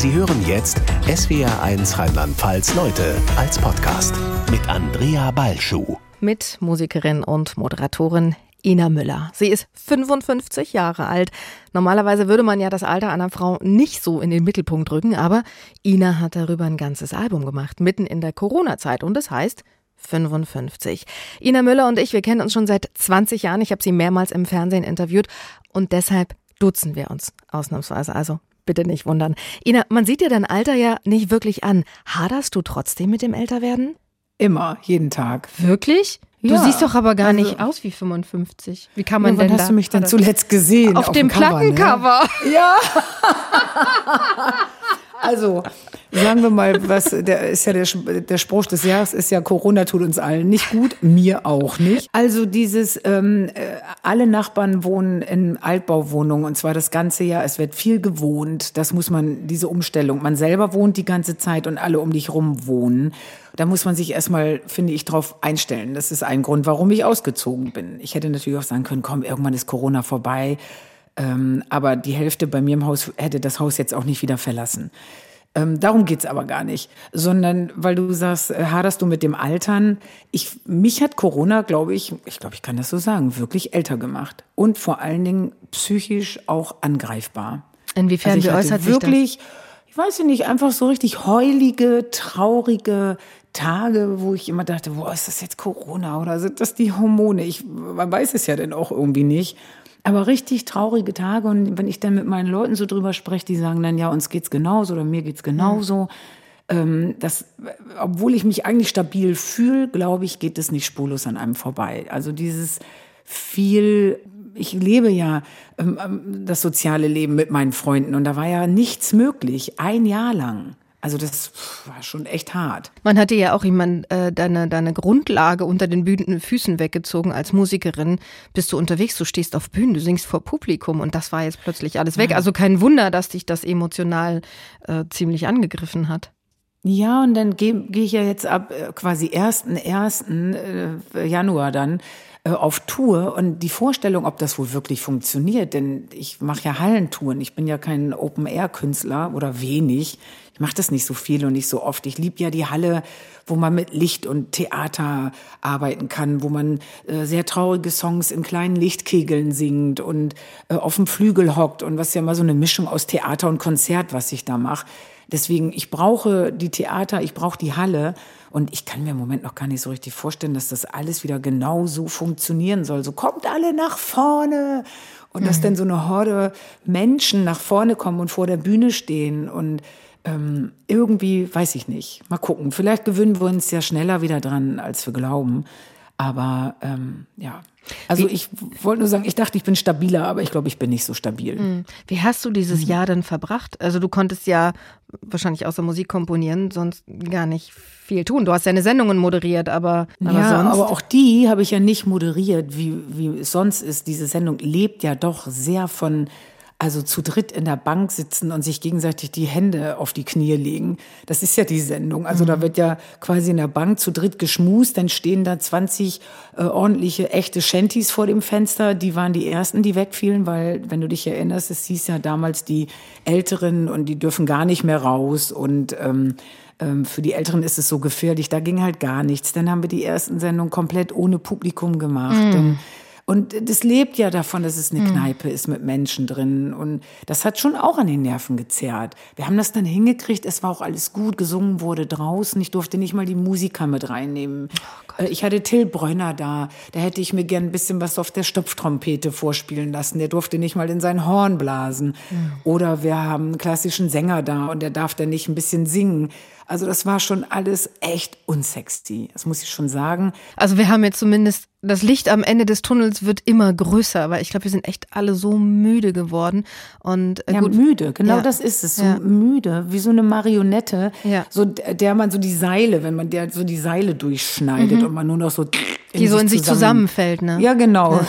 Sie hören jetzt SWR1 Rheinland-Pfalz Leute als Podcast mit Andrea Balschuh. Mit Musikerin und Moderatorin Ina Müller. Sie ist 55 Jahre alt. Normalerweise würde man ja das Alter einer Frau nicht so in den Mittelpunkt rücken, aber Ina hat darüber ein ganzes Album gemacht, mitten in der Corona-Zeit. Und das heißt 55. Ina Müller und ich, wir kennen uns schon seit 20 Jahren. Ich habe sie mehrmals im Fernsehen interviewt und deshalb duzen wir uns ausnahmsweise. Also bitte nicht wundern. Ina, man sieht dir dein Alter ja nicht wirklich an. Haderst du trotzdem mit dem Älterwerden? Immer, jeden Tag. Wirklich? Du Ja, siehst doch aber gar also- nicht aus wie 55. Wie kann man Ja, wann denn hast da du mich denn zuletzt gesehen? auf, dem Cover, ne? Plattencover? Ja. Also, sagen wir mal, was der ist ja der, der Spruch des Jahres ist ja Corona tut uns allen nicht gut, mir auch nicht. Also dieses ähm, äh, alle Nachbarn wohnen in Altbauwohnungen und zwar das ganze Jahr. Es wird viel gewohnt. Das muss man diese Umstellung. Man selber wohnt die ganze Zeit und alle um dich rum wohnen. Da muss man sich erstmal, finde ich, drauf einstellen. Das ist ein Grund, warum ich ausgezogen bin. Ich hätte natürlich auch sagen können, komm, irgendwann ist Corona vorbei. Ähm, aber die Hälfte bei mir im Haus hätte das Haus jetzt auch nicht wieder verlassen. Ähm, darum geht's aber gar nicht, sondern weil du sagst, äh, haderst du mit dem Altern. Ich, mich hat Corona, glaube ich, ich glaube, ich kann das so sagen, wirklich älter gemacht und vor allen Dingen psychisch auch angreifbar. Inwiefern, Also ich wie äußert sich das? wirklich, ich weiß nicht, einfach so richtig heulige, traurige Tage, wo ich immer dachte, boah, ist das jetzt Corona oder sind das die Hormone? Ich, man weiß es ja dann auch irgendwie nicht. Aber richtig traurige Tage und wenn ich dann mit meinen Leuten so drüber spreche, die sagen dann, ja, uns geht's genauso oder mir geht's genauso. Ähm, das, obwohl ich mich eigentlich stabil fühle, glaube ich, geht es nicht spurlos an einem vorbei. Also dieses viel, ich lebe ja ähm, ähm, das soziale Leben mit meinen Freunden und da war ja nichts möglich, ein Jahr lang. Also das war schon echt hart. Man hatte ja auch jemand äh, deine, deine Grundlage unter den Bühnen, Füßen weggezogen als Musikerin. Bist du unterwegs, du stehst auf Bühnen, du singst vor Publikum und das war jetzt plötzlich alles weg. Also kein Wunder, dass dich das emotional äh, ziemlich angegriffen hat. Ja, und dann gehe geh ich ja jetzt ab äh, quasi 1. 1. äh, Januar dann äh, auf Tour und die Vorstellung, ob das wohl wirklich funktioniert, denn ich mache ja Hallentouren, ich bin ja kein Open-Air-Künstler oder wenig, ich mache das nicht so viel und nicht so oft. Ich liebe ja die Halle, wo man mit Licht und Theater arbeiten kann, wo man äh, sehr traurige Songs in kleinen Lichtkegeln singt und äh, auf dem Flügel hockt und was ja mal so eine Mischung aus Theater und Konzert, was ich da mache. Deswegen, ich brauche die Theater, ich brauche die Halle und ich kann mir im Moment noch gar nicht so richtig vorstellen, dass das alles wieder genau so funktionieren soll. So kommt alle nach vorne und dass dann so eine Horde Menschen nach vorne kommen und vor der Bühne stehen und ähm, irgendwie, weiß ich nicht. Mal gucken. Vielleicht gewöhnen wir uns ja schneller wieder dran, als wir glauben. Aber ähm, ja. Also ich wollte nur sagen, ich dachte, ich bin stabiler, aber ich glaube, ich bin nicht so stabil. Wie hast du Mhm. dieses Jahr denn verbracht? Also du konntest ja wahrscheinlich außer Musik komponieren, sonst gar nicht viel tun. Du hast deine Sendungen moderiert, aber, aber ja, sonst. aber auch die habe ich ja nicht moderiert, wie, wie es sonst ist. Diese Sendung lebt ja doch sehr von, also zu dritt in der Bank sitzen und sich gegenseitig die Hände auf die Knie legen. Das ist ja die Sendung. Also da wird ja quasi in der Bank zu dritt geschmust, dann stehen da 20 äh, ordentliche, echte Shanties vor dem Fenster. Die waren die ersten, die wegfielen, weil, wenn du dich erinnerst, es hieß ja damals die Älteren und die dürfen gar nicht mehr raus und ähm, ähm, für die Älteren ist es so gefährlich, da ging halt gar nichts. Dann haben wir die ersten Sendungen komplett ohne Publikum gemacht. Dann, und das lebt ja davon, dass es eine Kneipe ist mit Menschen drin. Und das hat schon auch an den Nerven gezerrt. Wir haben das dann hingekriegt, es war auch alles gut, gesungen wurde draußen. Ich durfte nicht mal die Musiker mit reinnehmen. Äh, ich hatte Till Bräuner da, da hätte ich mir gern ein bisschen was auf der Stopftrompete vorspielen lassen. Der durfte nicht mal in sein Horn blasen. Oder wir haben einen klassischen Sänger da und der darf dann nicht ein bisschen singen. Also das war schon alles echt unsexy. Das muss ich schon sagen. Also wir haben jetzt zumindest das Licht am Ende des Tunnels wird immer größer, weil ich glaube, wir sind echt alle so müde geworden und äh, Ja, gut, müde, genau Ja. das ist es. So Ja. müde, wie so eine Marionette, Ja. so der man so die Seile, wenn man der so die Seile durchschneidet und man nur noch so Mhm. die so in sich zusammenfällt, ne? Ja, genau.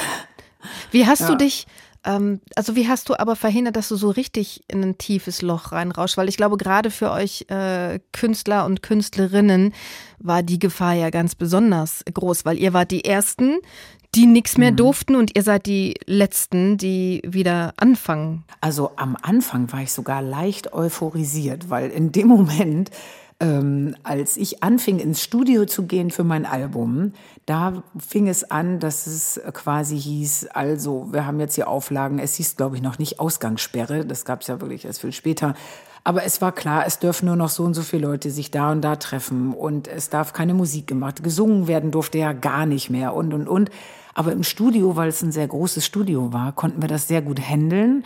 Wie hast du dich, ähm, also wie hast du aber verhindert, dass du so richtig in ein tiefes Loch reinrauschst? Weil ich glaube, gerade für euch äh, Künstler und Künstlerinnen war die Gefahr ja ganz besonders groß, weil ihr wart die Ersten, die nichts mehr mhm. durften und ihr seid die Letzten, die wieder anfangen. Also am Anfang war ich sogar leicht euphorisiert, weil in dem Moment, ähm, als ich anfing ins Studio zu gehen für mein Album, da fing es an, dass es quasi hieß, also wir haben jetzt hier Auflagen, es hieß glaube ich noch nicht Ausgangssperre, das gab es ja wirklich erst viel später. Aber es war klar, es dürfen nur noch so und so viele Leute sich da und da treffen und es darf keine Musik gemacht. Gesungen werden durfte ja gar nicht mehr und, und, und. Aber im Studio, weil es ein sehr großes Studio war, konnten wir das sehr gut handeln.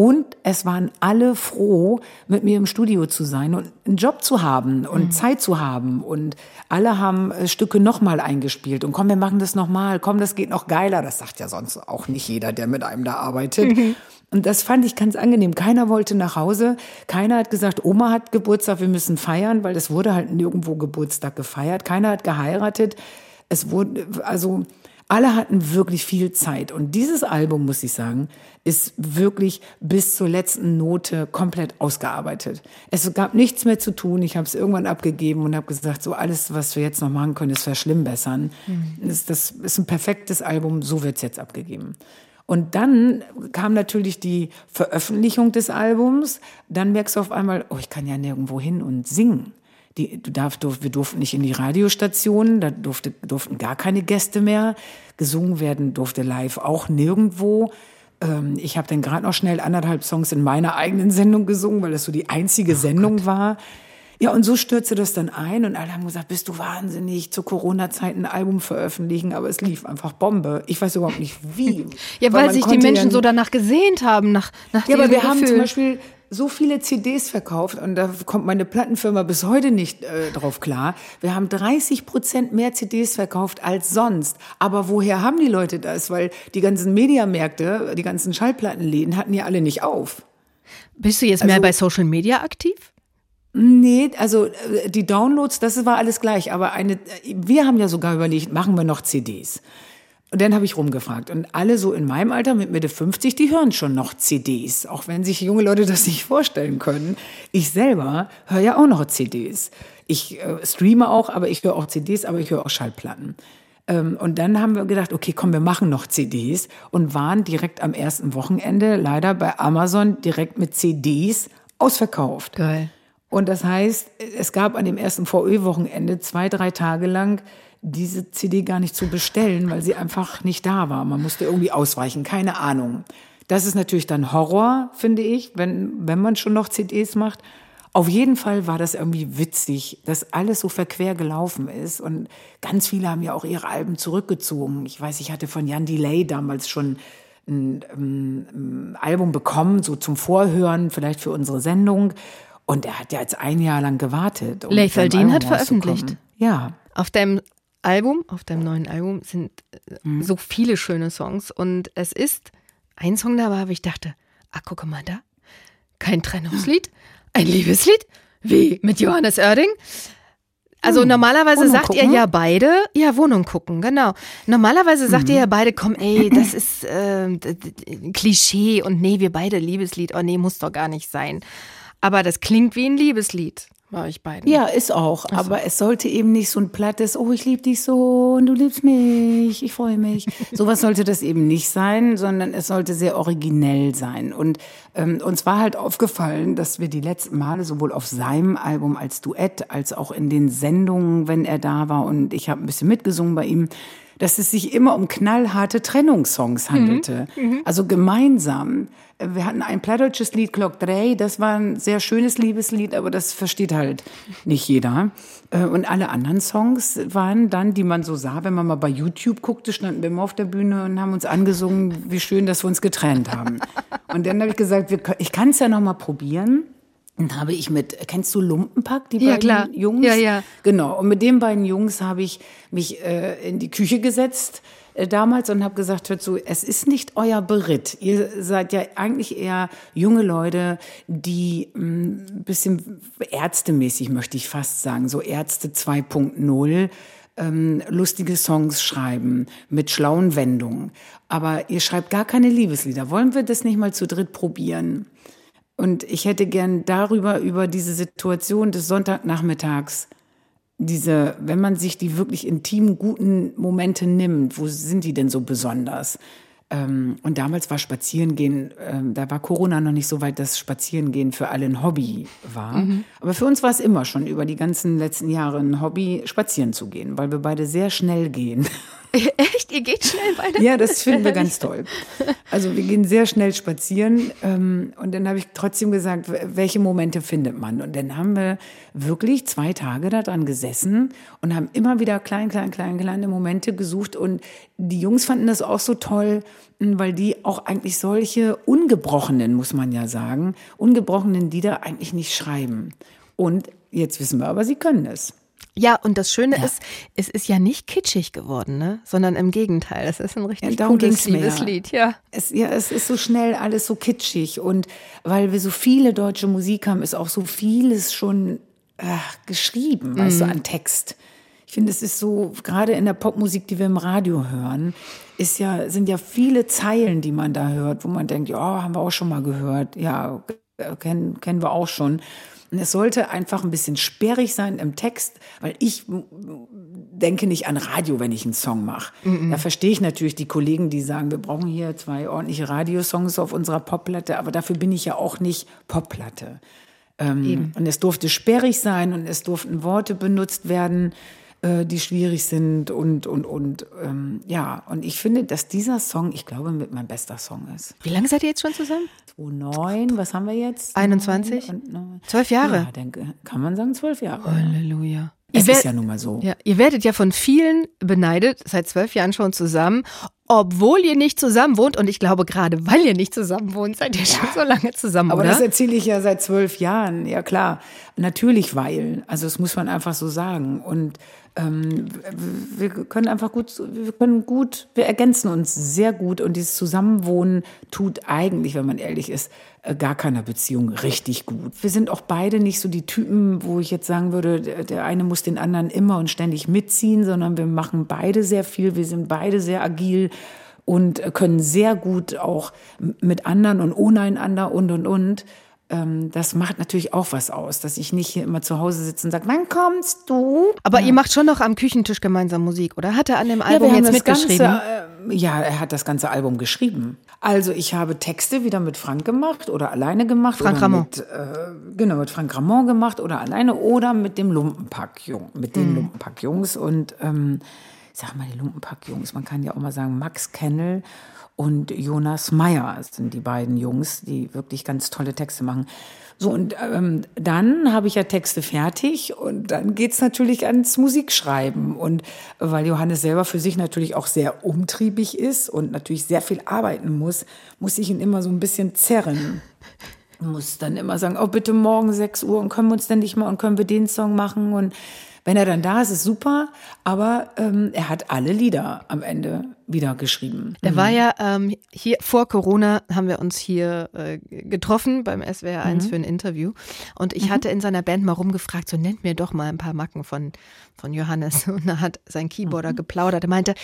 Und es waren alle froh, mit mir im Studio zu sein und einen Job zu haben und mhm. Zeit zu haben. Und alle haben äh, Stücke nochmal eingespielt. Und komm, wir machen das nochmal. Komm, das geht noch geiler. Das sagt ja sonst auch nicht jeder, der mit einem da arbeitet. Mhm. Und das fand ich ganz angenehm. Keiner wollte nach Hause. Keiner hat gesagt, Oma hat Geburtstag, wir müssen feiern, weil es wurde halt nirgendwo Geburtstag gefeiert. Keiner hat geheiratet. Es wurde, also, alle hatten wirklich viel Zeit. Und dieses Album, muss ich sagen, ist wirklich bis zur letzten Note komplett ausgearbeitet. Es gab nichts mehr zu tun. Ich habe es irgendwann abgegeben und habe gesagt, so alles, was wir jetzt noch machen können, ist verschlimmbessern. Mhm. Das, das ist ein perfektes Album, so wird's jetzt abgegeben. Und dann kam natürlich die Veröffentlichung des Albums. Dann merkst du auf einmal, oh, ich kann ja nirgendwo hin und singen. Die, du darf, durf, wir durften nicht in die Radiostationen, da durfte, durften gar keine Gäste mehr. Gesungen werden durfte live auch nirgendwo. Ähm, ich habe dann gerade noch schnell anderthalb Songs in meiner eigenen Sendung gesungen, weil das so die einzige oh Sendung Gott. war. Ja, und so stürzte das dann ein und alle haben gesagt, bist du wahnsinnig, zur Corona-Zeit ein Album veröffentlichen, aber es lief einfach Bombe. Ich weiß überhaupt nicht wie. ja, weil, weil sich die Menschen so danach gesehnt haben, nach, nach Ja, aber wir Gefühl. haben zum Beispiel so viele CDs verkauft und da kommt meine Plattenfirma bis heute nicht äh, drauf klar. Wir haben 30 Prozent mehr CDs verkauft als sonst. Aber woher haben die Leute das? Weil die ganzen Mediamärkte, die ganzen Schallplattenläden hatten ja alle nicht auf. Bist du jetzt mehr also, bei Social Media aktiv? Nee, also äh, die Downloads, das war alles gleich. Aber eine, wir haben ja sogar überlegt, machen wir noch CDs. Und dann habe ich rumgefragt. Und alle so in meinem Alter mit Mitte 50, die hören schon noch CDs. Auch wenn sich junge Leute das nicht vorstellen können. Ich selber höre ja auch noch CDs. Ich äh, streame auch, aber ich höre auch CDs, aber ich höre auch Schallplatten. Ähm, und dann haben wir gedacht, okay, komm, wir machen noch CDs und waren direkt am ersten Wochenende leider bei Amazon direkt mit CDs ausverkauft. Geil. Und das heißt, es gab an dem ersten VÖ-Wochenende zwei, drei Tage lang diese CD gar nicht zu bestellen, weil sie einfach nicht da war. Man musste irgendwie ausweichen, keine Ahnung. Das ist natürlich dann Horror, finde ich, wenn, wenn man schon noch CDs macht. Auf jeden Fall war das irgendwie witzig, dass alles so verquer gelaufen ist. Und ganz viele haben ja auch ihre Alben zurückgezogen. Ich weiß, ich hatte von Jan Delay damals schon ein, ein, ein Album bekommen, so zum Vorhören, vielleicht für unsere Sendung. Und er hat ja jetzt ein Jahr lang gewartet. Um Leiferdin hat veröffentlicht. Ja. Auf deinem Album, auf deinem neuen Album sind äh, mhm. so viele schöne Songs. Und es ist ein Song dabei, wo ich dachte, ah, guck mal da. Kein Trennungslied, ein Liebeslied. Wie? Mit Johannes Oerding? Also hm. normalerweise Wohnung sagt gucken. ihr ja beide, ja, Wohnung gucken, genau. Normalerweise sagt mhm. ihr ja beide, komm, ey, das ist äh, Klischee und nee, wir beide Liebeslied, oh nee, muss doch gar nicht sein. Aber das klingt wie ein Liebeslied bei euch beiden. Ja, ist auch. So. Aber es sollte eben nicht so ein plattes, oh, ich liebe dich so und du liebst mich, ich freue mich. Sowas sollte das eben nicht sein, sondern es sollte sehr originell sein. Und ähm, uns war halt aufgefallen, dass wir die letzten Male sowohl auf seinem Album als Duett, als auch in den Sendungen, wenn er da war und ich habe ein bisschen mitgesungen bei ihm, dass es sich immer um knallharte Trennungssongs mhm. handelte. Mhm. Also gemeinsam. Wir hatten ein plattdeutsches Lied, Clock 3, das war ein sehr schönes Liebeslied, aber das versteht halt nicht jeder. Äh, und alle anderen Songs waren dann, die man so sah, wenn man mal bei YouTube guckte, standen wir immer auf der Bühne und haben uns angesungen, wie schön, dass wir uns getrennt haben. Und dann habe ich gesagt, ich kann es ja noch mal probieren. Und habe ich mit, kennst du Lumpenpack, die ja, beiden klar. Jungs? Ja, ja. Genau. Und mit den beiden Jungs habe ich mich äh, in die Küche gesetzt äh, damals und habe gesagt, hört zu, es ist nicht euer Beritt. Ihr seid ja eigentlich eher junge Leute, die ein mm, bisschen ärztemäßig, möchte ich fast sagen, so Ärzte 2.0 ähm, lustige Songs schreiben mit schlauen Wendungen. Aber ihr schreibt gar keine Liebeslieder. Wollen wir das nicht mal zu dritt probieren? Und ich hätte gern darüber, über diese Situation des Sonntagnachmittags diese, wenn man sich die wirklich intimen, guten Momente nimmt, wo sind die denn so besonders? Ähm, und damals war Spazierengehen, ähm, da war Corona noch nicht so weit, dass Spazierengehen für alle ein Hobby war. Mhm. Aber für uns war es immer schon über die ganzen letzten Jahre ein Hobby, spazieren zu gehen, weil wir beide sehr schnell gehen. Echt? Ihr geht schnell beide? Ja, das finden wir ganz toll. Also wir gehen sehr schnell spazieren. Ähm, und dann habe ich trotzdem gesagt, welche Momente findet man? Und dann haben wir wirklich zwei Tage daran gesessen und haben immer wieder klein, klein, klein, kleine Momente gesucht. Und die Jungs fanden das auch so toll, weil die auch eigentlich solche ungebrochenen, muss man ja sagen, ungebrochenen Lieder eigentlich nicht schreiben. Und jetzt wissen wir aber, sie können es. Ja, und das Schöne ja. ist, es ist ja nicht kitschig geworden, ne? sondern im Gegenteil. Es ist ein richtig ja, cooles Liebeslied. Ja. Es, ja, es ist so schnell alles so kitschig. Und weil wir so viele deutsche Musik haben, ist auch so vieles schon ach, geschrieben, mhm. weißt du, mhm. an Text. Ich finde, es ist so, gerade in der Popmusik, die wir im Radio hören, ist ja, sind ja viele Zeilen, die man da hört, wo man denkt, ja, haben wir auch schon mal gehört. Ja, kennen, kennen wir auch schon. Und es sollte einfach ein bisschen sperrig sein im Text, weil ich denke nicht an Radio, wenn ich einen Song mache. -mm. Da verstehe ich natürlich die Kollegen, die sagen, wir brauchen hier zwei ordentliche Radiosongs auf unserer Popplatte, aber dafür bin ich ja auch nicht Popplatte. Ähm, und es durfte sperrig sein und es durften Worte benutzt werden, äh, die schwierig sind und, und, und, ähm, ja. Und ich finde, dass dieser Song, ich glaube, mit mein bester Song ist. Wie lange seid ihr jetzt schon zusammen? 2009, was haben wir jetzt? 21? Zwölf Jahre? Ja, denke, kann man sagen, zwölf Jahre. Halleluja. Es ist ja nun mal so. Ja, ihr werdet ja von vielen beneidet, seit zwölf Jahren schon zusammen, obwohl ihr nicht zusammen wohnt. Und ich glaube, gerade weil ihr nicht zusammen wohnt, seid ihr schon so lange zusammen, Aber oder? das erzähle ich ja seit zwölf Jahren. Ja, klar. Natürlich weil. Also, das muss man einfach so sagen. Und ähm, wir können einfach gut, wir können gut, wir ergänzen uns sehr gut und dieses Zusammenwohnen tut eigentlich, wenn man ehrlich ist, äh, gar keiner Beziehung richtig gut. Wir sind auch beide nicht so die Typen, wo ich jetzt sagen würde, der eine muss den anderen immer und ständig mitziehen, sondern wir machen beide sehr viel, wir sind beide sehr agil und können sehr gut auch mit anderen und ohne einander und und und ähm, das macht natürlich auch was aus, dass ich nicht hier immer zu Hause sitze und sage, wann kommst du? Aber ja. ihr macht schon noch am Küchentisch gemeinsam Musik, oder? Hat er an dem Album ja, jetzt mitgeschrieben? Ganze, äh, ja, er hat das ganze Album geschrieben. Also ich habe Texte wieder mit Frank gemacht oder alleine gemacht. Frank Ramon. Mit, äh, genau, mit Frank Ramon gemacht oder alleine oder mit dem Lumpenpack-Jung, mit den mhm. Lumpenpack-Jungs und ähm, ich sag mal die Lumpenpack-Jungs, man kann ja auch mal sagen Max Kennel und Jonas Meyer sind die beiden Jungs, die wirklich ganz tolle Texte machen. So, und ähm, dann habe ich ja Texte fertig und dann geht's natürlich ans Musikschreiben. Und weil Johannes selber für sich natürlich auch sehr umtriebig ist und natürlich sehr viel arbeiten muss, muss ich ihn immer so ein bisschen zerren. Muss dann immer sagen, oh bitte morgen 6 Uhr und können wir uns denn nicht mal und können wir den Song machen und wenn er dann da ist, ist super, aber ähm, er hat alle Lieder am Ende wieder geschrieben. Der mhm. war ja ähm, hier vor Corona haben wir uns hier äh, getroffen beim SWR 1 mhm. für ein Interview und ich mhm. hatte in seiner Band mal rumgefragt, so nennt mir doch mal ein paar Macken von von Johannes und da hat sein Keyboarder mhm. geplaudert. Er meinte,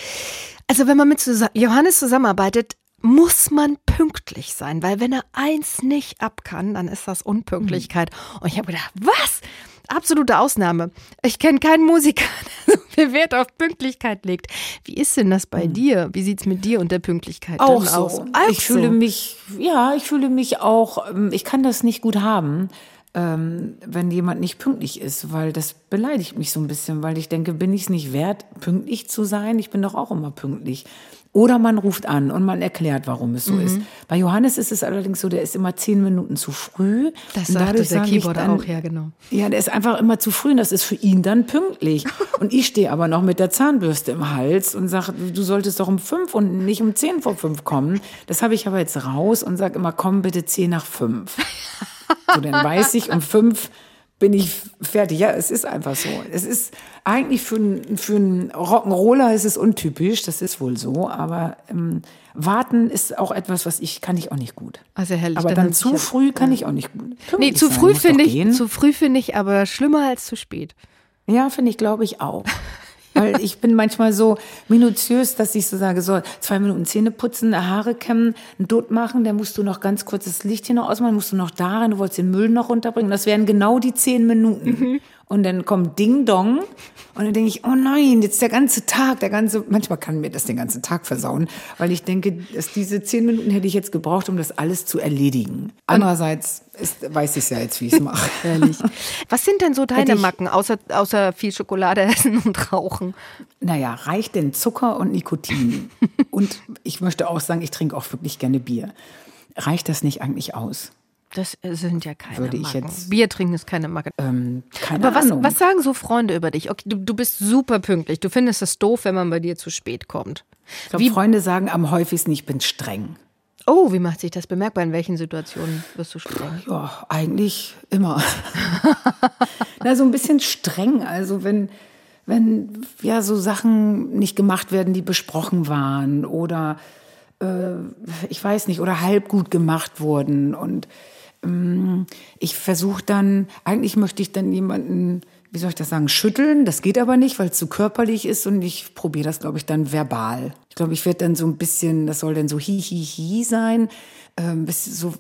also wenn man mit Johannes zusammenarbeitet, muss man pünktlich sein, weil wenn er eins nicht ab kann, dann ist das Unpünktlichkeit. Mhm. Und ich habe gedacht, was? Absolute Ausnahme. Ich kenne keinen Musiker, der so viel Wert auf Pünktlichkeit legt. Wie ist denn das bei hm. dir? Wie sieht's mit dir und der Pünktlichkeit auch so. aus? Auch ich so. fühle mich, ja, ich fühle mich auch, ähm, ich kann das nicht gut haben, ähm, wenn jemand nicht pünktlich ist, weil das beleidigt mich so ein bisschen, weil ich denke, bin ich es nicht wert, pünktlich zu sein? Ich bin doch auch immer pünktlich. Oder man ruft an und man erklärt, warum es so mhm. ist. Bei Johannes ist es allerdings so, der ist immer zehn Minuten zu früh. Das sagte der Keyboarder dann, auch, ja genau. Ja, der ist einfach immer zu früh und das ist für ihn dann pünktlich. und ich stehe aber noch mit der Zahnbürste im Hals und sage, du solltest doch um fünf und nicht um zehn vor fünf kommen. Das habe ich aber jetzt raus und sage immer, komm bitte zehn nach fünf. so, dann weiß ich, um fünf bin ich fertig. Ja, es ist einfach so. Es ist eigentlich für, einen für einen Rock'n'Roller ist es untypisch, das ist wohl so, aber ähm, warten ist auch etwas, was ich kann ich auch nicht gut. Also herrlich. Aber dann, dann zu früh kann ich auch nicht gut. Nee, zu früh finde ich, zu früh finde ich aber schlimmer als zu spät. Ja, finde ich, glaube ich auch. Weil ich bin manchmal so minutiös, dass ich so sage, so zwei Minuten Zähne putzen, Haare kämmen, ein Dutt machen, dann musst du noch ganz kurz das Licht hier noch ausmachen, musst du noch da rein, du wolltest den Müll noch runterbringen. Das wären genau die zehn Minuten. Mhm. Und dann kommt Ding Dong. Und dann denke ich, oh nein, jetzt der ganze Tag, der ganze, manchmal kann mir das den ganzen Tag versauen, weil ich denke, dass diese zehn Minuten hätte ich jetzt gebraucht, um das alles zu erledigen. Andererseits ist, weiß ich ja jetzt, wie ich es mache. Ehrlich. Was sind denn so deine Macken, außer, außer viel Schokolade essen und rauchen? Naja, reicht denn Zucker und Nikotin? und ich möchte auch sagen, ich trinke auch wirklich gerne Bier. Reicht das nicht eigentlich aus? Das sind ja keine Würde ich Macken. jetzt- Bier trinken ist keine Macke. Ähm, keine Aber was, Ahnung. was sagen so Freunde über dich? Okay, du, du bist super pünktlich. Du findest es doof, wenn man bei dir zu spät kommt. ich glaube, Freunde sagen am häufigsten, ich bin streng. Oh, wie macht sich das bemerkbar? In welchen Situationen wirst du streng? Ja, eigentlich immer. Na, so ein bisschen streng. Also wenn, wenn ja so Sachen nicht gemacht werden, die besprochen waren oder äh, ich weiß nicht, oder halb gut gemacht wurden. Und ich versuche dann, eigentlich möchte ich dann jemanden, wie soll ich das sagen, schütteln. Das geht aber nicht, weil es zu körperlich ist und ich probiere das, glaube ich, dann verbal. Ich glaube, ich werde dann so ein bisschen, das soll dann so hi, hi, hi sein. Ähm, so,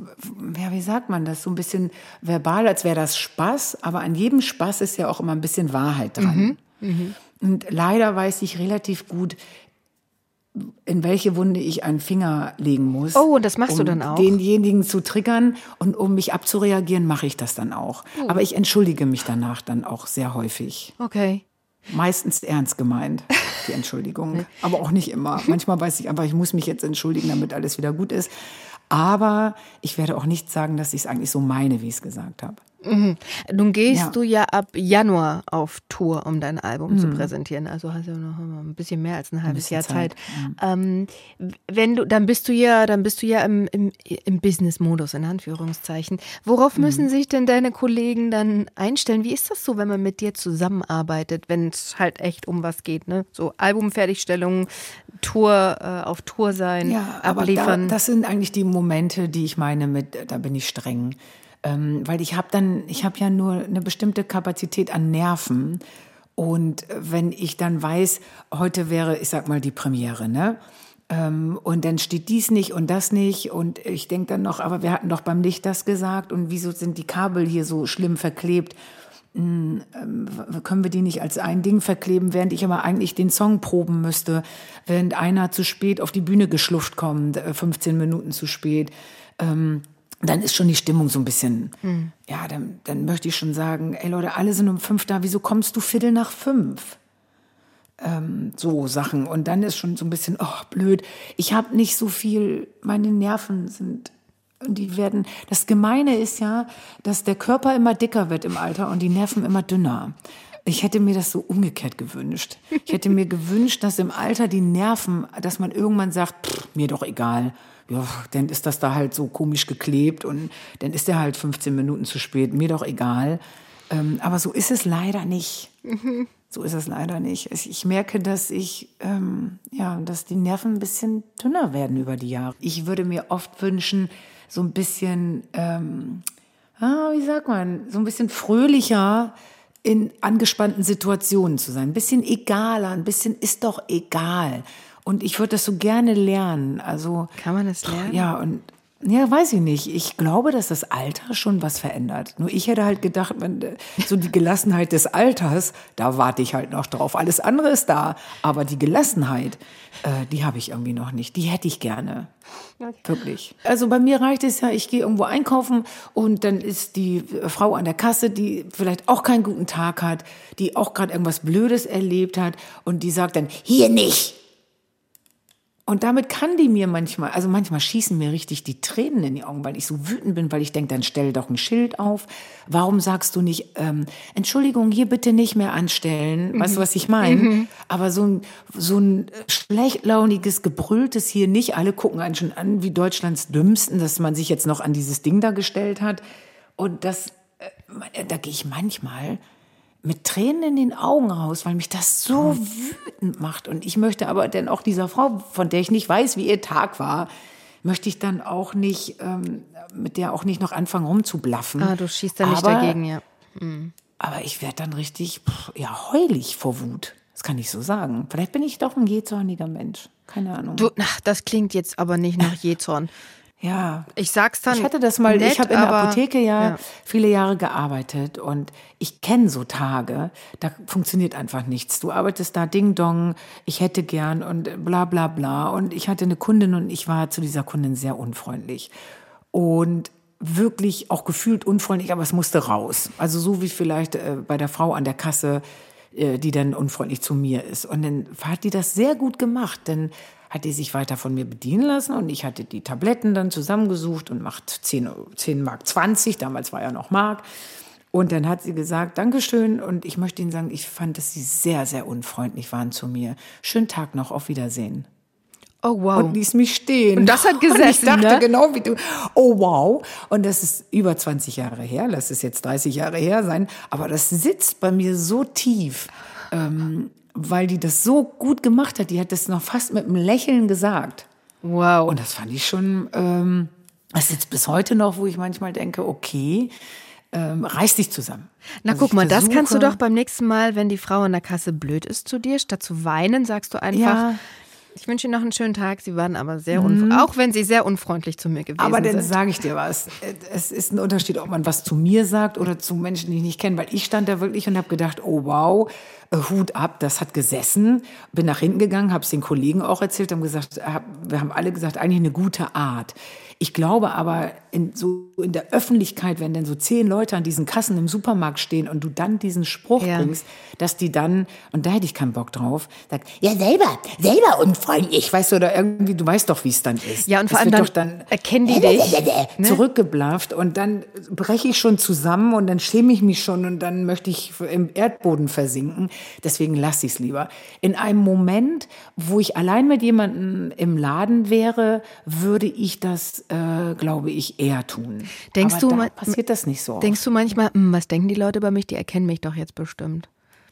ja, wie sagt man das? So ein bisschen verbal, als wäre das Spaß, aber an jedem Spaß ist ja auch immer ein bisschen Wahrheit dran. Und leider weiß ich relativ gut, in welche Wunde ich einen Finger legen muss. Oh, und das machst du um dann auch? denjenigen zu triggern und um mich abzureagieren, mache ich das dann auch. Oh. Aber ich entschuldige mich danach dann auch sehr häufig. Okay. Meistens ernst gemeint, die Entschuldigung. Aber auch nicht immer. Manchmal weiß ich einfach, ich muss mich jetzt entschuldigen, damit alles wieder gut ist. Aber ich werde auch nicht sagen, dass ich es eigentlich so meine, wie ich es gesagt habe. Nun gehst Ja. du ja ab Januar auf Tour, um dein Album zu präsentieren. Also hast du noch ein bisschen mehr als ein halbes bisschen Jahr Zeit. Zeit, Ähm, wenn du, dann bist du ja, dann bist du ja im, im, im Business-Modus in Anführungszeichen. Worauf müssen sich denn deine Kollegen dann einstellen? Wie ist das so, wenn man mit dir zusammenarbeitet, wenn es halt echt um was geht? Ne? So Albumfertigstellung, Tour, äh, auf Tour sein, Ja, aber da, abliefern. das sind eigentlich die Momente, die ich meine mit, da bin ich streng. Ähm, weil ich habe dann, ich habe ja nur eine bestimmte Kapazität an Nerven. Und äh, wenn ich dann weiß, heute wäre, ich sag mal, die Premiere, ne? Ähm, und dann steht dies nicht und das nicht. Und ich denke dann noch, aber wir hatten doch beim Licht das gesagt. Und wieso sind die Kabel hier so schlimm verklebt? w- können wir die nicht als ein Ding verkleben, während ich aber eigentlich den Song proben müsste, während einer zu spät auf die Bühne geschlufft kommt, äh, 15 Minuten zu spät. Ähm, dann ist schon die Stimmung so ein bisschen, ja, dann, dann möchte ich schon sagen, ey Leute, alle sind um fünf da, wieso kommst du Viertel nach fünf? Ähm, so Sachen. Und dann ist schon so ein bisschen, oh, blöd. Ich habe nicht so viel, meine Nerven sind, und die werden, das Gemeine ist ja, dass der Körper immer dicker wird im Alter und die Nerven immer dünner. Ich hätte mir das so umgekehrt gewünscht. Ich hätte mir gewünscht, dass im Alter die Nerven, dass man irgendwann sagt, pff, mir doch egal. Ja, dann ist das da halt so komisch geklebt und dann ist der halt 15 Minuten zu spät. Mir doch egal. Ähm, aber so ist es leider nicht. So ist es leider nicht. Ich merke, dass ich, ähm, ja, dass die Nerven ein bisschen dünner werden über die Jahre. Ich würde mir oft wünschen, so ein bisschen, ähm, ah, wie sagt man, so ein bisschen fröhlicher in angespannten Situationen zu sein. Ein bisschen egaler, ein bisschen ist doch egal. Und ich würde das so gerne lernen. Also Kann man das lernen? ja, und ja, weiß ich nicht. Ich glaube, dass das Alter schon was verändert. Nur ich hätte halt gedacht, äh, so die Gelassenheit des Alters, da warte ich halt noch drauf. Alles andere ist da. Aber die Gelassenheit, äh, die habe ich irgendwie noch nicht. Die hätte ich gerne. Wirklich. Also bei mir reicht es ja, ich gehe irgendwo einkaufen und dann ist die Frau an der Kasse, die vielleicht auch keinen guten Tag hat, die auch gerade irgendwas Blödes erlebt hat und die sagt dann, hier nicht. Und damit kann die mir manchmal, also manchmal schießen mir richtig die Tränen in die Augen, weil ich so wütend bin, weil ich denke, dann stell doch ein Schild auf. Warum sagst du nicht, ähm, Entschuldigung, hier bitte nicht mehr anstellen? Weißt du, was ich meine? Aber so ein, so ein schlechtlauniges, gebrülltes hier nicht. Alle gucken einen schon an wie Deutschlands Dümmsten, dass man sich jetzt noch an dieses Ding da gestellt hat. Und das, äh, da gehe ich manchmal mit Tränen in den Augen raus, weil mich das so wütend macht. Und ich möchte aber dann auch dieser Frau, von der ich nicht weiß, wie ihr Tag war, möchte ich dann auch nicht, ähm, mit der auch nicht noch anfangen rumzublaffen. Ah, du schießt da nicht aber, dagegen, ja. Aber ich werde dann richtig, pff, ja, heulig vor Wut. Das kann ich so sagen. Vielleicht bin ich doch ein jähzorniger Mensch. Keine Ahnung. Du, ach, das klingt jetzt aber nicht nach Jezorn. Ja. Ich sag's dann. Ich hatte das mal, nett, ich habe in der Apotheke ja, ja. viele Jahre gearbeitet und ich kenne so Tage, da funktioniert einfach nichts. Du arbeitest da Ding Dong, ich hätte gern und bla bla bla. Und ich hatte eine Kundin und ich war zu dieser Kundin sehr unfreundlich. Und wirklich auch gefühlt unfreundlich, aber es musste raus. Also so wie vielleicht äh, bei der Frau an der Kasse, äh, die dann unfreundlich zu mir ist. Und dann hat die das sehr gut gemacht, denn hat die sich weiter von mir bedienen lassen und ich hatte die Tabletten dann zusammengesucht und macht 10, Euro- 10 Mark 20, damals war ja noch Mark. Und dann hat sie gesagt, Dankeschön. Und ich möchte Ihnen sagen, ich fand, dass Sie sehr, sehr unfreundlich waren zu mir. Schönen Tag noch, auf Wiedersehen Oh wow. und ließ mich stehen. Und das hat Und ich dachte ne? genau wie du. Oh wow. Und das ist über 20 Jahre her. Lass es jetzt 30 Jahre her sein. Aber das sitzt bei mir so tief, ähm, weil die das so gut gemacht hat. Die hat das noch fast mit einem Lächeln gesagt. wow. Und das fand ich schon, ähm, das sitzt bis heute noch, wo ich manchmal denke, okay, ähm, reiß dich zusammen. Na Also guck mal, das kannst du versuche- doch beim nächsten Mal, wenn die Frau an der Kasse blöd ist zu dir, statt zu weinen, sagst du einfach, Ja. Ich wünsche Ihnen noch einen schönen Tag. Sie waren aber sehr unfreundlich, auch wenn Sie sehr unfreundlich zu mir gewesen Aber dann sind. sage ich dir was. Es ist ein Unterschied, ob man was zu mir sagt oder zu Menschen, die ich nicht kenne. Weil ich stand da wirklich und habe gedacht, oh wow, äh, Hut ab, das hat gesessen. Bin nach hinten gegangen, habe es den Kollegen auch erzählt, haben gesagt, hab, wir haben alle gesagt, eigentlich eine gute Art. Ich glaube aber, in, so in der Öffentlichkeit, wenn dann so zehn Leute an diesen Kassen im Supermarkt stehen und du dann diesen Spruch Ja. bringst, dass die dann, und da hätte ich keinen Bock drauf, sagt, ja selber, selber unfreundlich, weißt du, oder irgendwie, du weißt doch, wie es dann ist. Ja, und vor allem dann doch dann erkennen die dich, ne? zurückgeblafft und dann breche ich schon zusammen und dann schäme ich mich schon und dann möchte ich im Erdboden versinken. Deswegen lasse ich es lieber. In einem Moment, wo ich allein mit jemandem im Laden wäre, würde ich das, äh, glaube ich, eher tun. Denkst Aber du, da passiert das nicht so. Denkst du manchmal, "Hm, was denken die Leute über mich? Die erkennen mich doch jetzt bestimmt.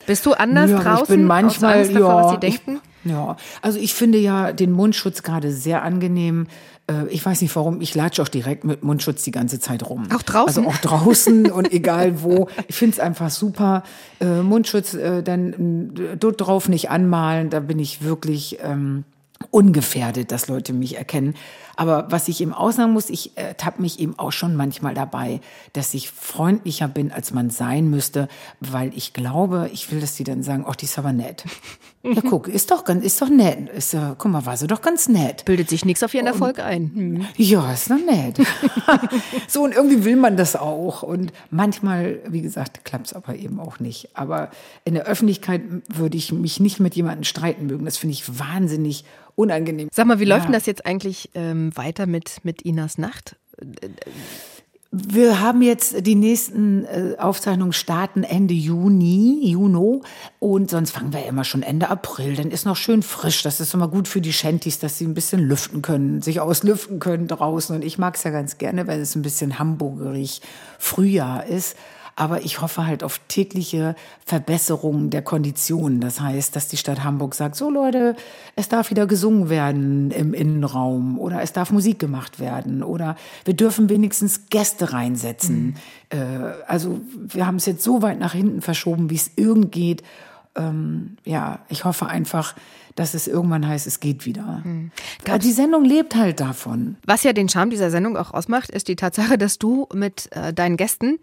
Bist du anders Ja, draußen? ich bin manchmal, aus Angst davor, ja, was sie denken? Ich, ja, also ich finde ja den Mundschutz gerade sehr angenehm. Äh, Ich weiß nicht warum, ich latsche auch direkt mit Mundschutz die ganze Zeit rum. Auch draußen? Also auch draußen und egal wo. Ich finde es einfach super. Äh, Mundschutz äh, dann dort drauf nicht anmalen, da bin ich wirklich ähm, ungefährdet, dass Leute mich erkennen. Aber was ich eben aussagen muss, ich äh, tapp mich eben auch schon manchmal dabei, dass ich freundlicher bin, als man sein müsste, weil ich glaube, ich will, dass die dann sagen, ach, die ist aber nett. Ja, guck, ist doch ganz, ist doch nett. Ist, äh, guck mal, war sie doch ganz nett. Bildet sich nichts auf ihren Erfolg ein. Hm. Ja, ist doch nett. so, und irgendwie will man das auch. Und manchmal, wie gesagt, klappt es aber eben auch nicht. Aber in der Öffentlichkeit würde ich mich nicht mit jemandem streiten mögen. Das finde ich wahnsinnig unangenehm. Sag mal, wie läuft Ja. denn das jetzt eigentlich ähm, weiter mit, mit Inas Nacht? Wir haben jetzt die nächsten äh, Aufzeichnungen starten Ende Juni, Juno. Und sonst fangen wir immer schon Ende April. Dann ist noch schön frisch. Das ist immer gut für die Shanties, dass sie ein bisschen lüften können, sich auslüften können draußen. Und ich mag es ja ganz gerne, wenn es ein bisschen hamburgerig Frühjahr ist. Aber ich hoffe halt auf tägliche Verbesserungen der Konditionen. Das heißt, dass die Stadt Hamburg sagt, so Leute, es darf wieder gesungen werden im Innenraum oder es darf Musik gemacht werden oder wir dürfen wenigstens Gäste reinsetzen. Äh, also wir haben es jetzt so weit nach hinten verschoben, wie es irgend geht. Ähm, ja, ich hoffe einfach, dass es irgendwann heißt, es geht wieder. Aber die Sendung lebt halt davon. Was ja den Charme dieser Sendung auch ausmacht, ist die Tatsache, dass du mit äh, deinen Gästen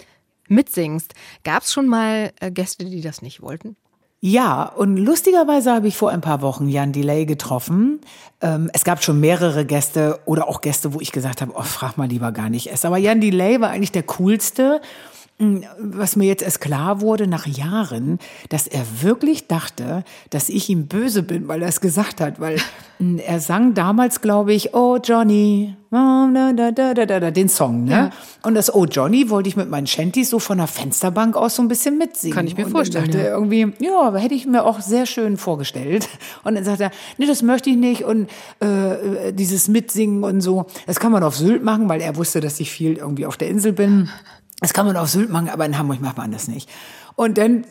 mitsingst. Gab es schon mal äh, Gäste, die das nicht wollten? Ja, und lustigerweise habe ich vor ein paar Wochen Jan Delay getroffen. Ähm, es gab schon mehrere Gäste oder auch Gäste, wo ich gesagt habe, oh, frag mal lieber gar nicht erst. Aber Jan Delay war eigentlich der coolste. Was mir jetzt erst klar wurde nach Jahren, dass er wirklich dachte, dass ich ihm böse bin, weil er es gesagt hat. Weil er sang damals, glaube ich, Oh Johnny, den Song, ne? Und das Oh Johnny wollte ich mit meinen Shanties so von der Fensterbank aus so ein bisschen mitsingen. Kann ich mir Und vorstellen, Dann dachte ja. irgendwie, ja, aber hätte ich mir auch sehr schön vorgestellt. Und dann sagt er, nee, das möchte ich nicht und äh, dieses Mitsingen und so, das kann man auf Sylt machen, weil er wusste, dass ich viel irgendwie auf der Insel bin. Das kann man auf Sylt machen, aber in Hamburg macht man das nicht. Und dann,